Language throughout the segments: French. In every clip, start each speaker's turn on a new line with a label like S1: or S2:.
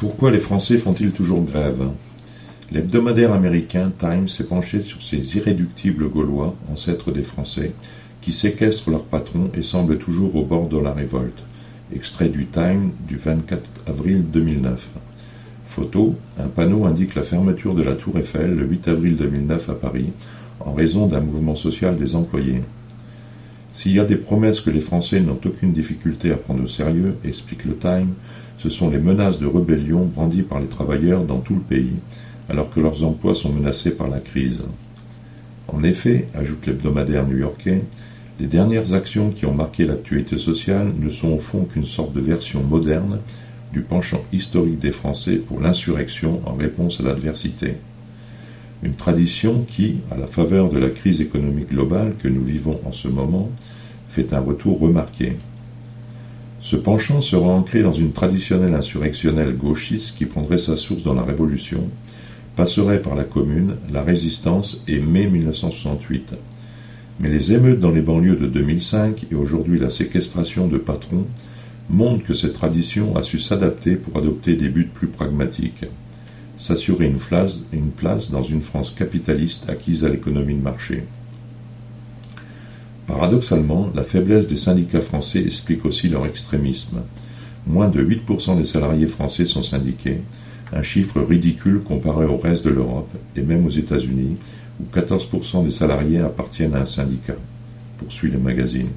S1: Pourquoi les Français font-ils toujours grève? L'hebdomadaire américain Time s'est penché sur ces irréductibles Gaulois, ancêtres des Français, qui séquestrent leur patron et semblent toujours au bord de la révolte. Extrait du Time du 24 avril 2009. Photo Un panneau indique la fermeture de la Tour Eiffel le 8 avril 2009 à Paris, en raison d'un mouvement social des employés. S'il y a des promesses que les Français n'ont aucune difficulté à prendre au sérieux, explique le Time, ce sont les menaces de rébellion brandies par les travailleurs dans tout le pays, alors que leurs emplois sont menacés par la crise. En effet, ajoute l'hebdomadaire new-yorkais, les dernières actions qui ont marqué l'actualité sociale ne sont au fond qu'une sorte de version moderne du penchant historique des Français pour l'insurrection en réponse à l'adversité. Une tradition qui, à la faveur de la crise économique globale que nous vivons en ce moment, fait un retour remarqué. Ce penchant sera ancré dans une traditionnelle insurrectionnelle gauchiste qui prendrait sa source dans la Révolution, passerait par la Commune, la Résistance et mai 1968. Mais les émeutes dans les banlieues de 2005 et aujourd'hui la séquestration de patrons montrent que cette tradition a su s'adapter pour adopter des buts plus pragmatiques s'assurer une place, dans une France capitaliste acquise à l'économie de marché. Paradoxalement, la faiblesse des syndicats français explique aussi leur extrémisme. Moins de 8% des salariés français sont syndiqués, un chiffre ridicule comparé au reste de l'Europe et même aux États-Unis, où 14% des salariés appartiennent à un syndicat, poursuit le magazine.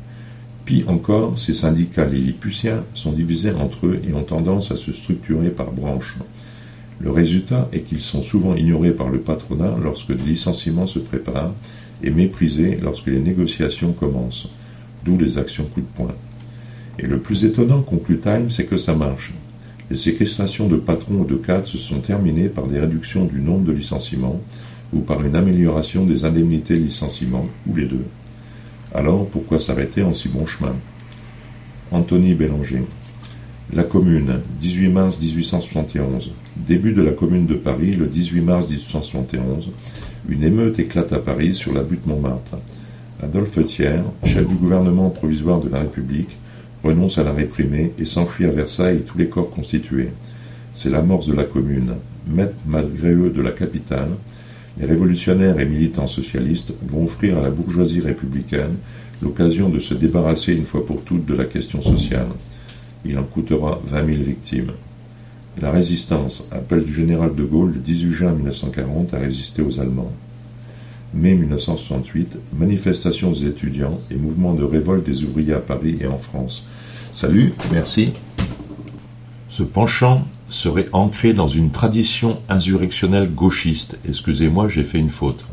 S1: Puis encore, ces syndicats lilliputiens sont divisés entre eux et ont tendance à se structurer par branches. Le résultat est qu'ils sont souvent ignorés par le patronat lorsque des licenciements se préparent et méprisés lorsque les négociations commencent, d'où les actions coup de poing. Et le plus étonnant, conclut Time, c'est que ça marche. Les séquestrations de patrons ou de cadres se sont terminées par des réductions du nombre de licenciements ou par une amélioration des indemnités de licenciement, ou les deux. Alors pourquoi s'arrêter en si bon chemin? Anthony Bélanger. La Commune, 18 mars 1871. Début de la Commune de Paris, le 18 mars 1871. Une émeute éclate à Paris sur la butte Montmartre. Adolphe Thiers, chef du gouvernement provisoire de la République, renonce à la réprimer et s'enfuit à Versailles tous les corps constitués. C'est l'amorce de la Commune. Maître malgré eux de la capitale, les révolutionnaires et militants socialistes vont offrir à la bourgeoisie républicaine l'occasion de se débarrasser une fois pour toutes de la question sociale. Il en coûtera vingt mille victimes. La résistance, appel du général de Gaulle le 18 juin 1940 à résister aux Allemands. Mai 1968, manifestations des étudiants et mouvements de révolte des ouvriers à Paris et en France. Salut, merci. Ce penchant serait ancré dans une tradition insurrectionnelle gauchiste. Excusez-moi, j'ai fait une faute.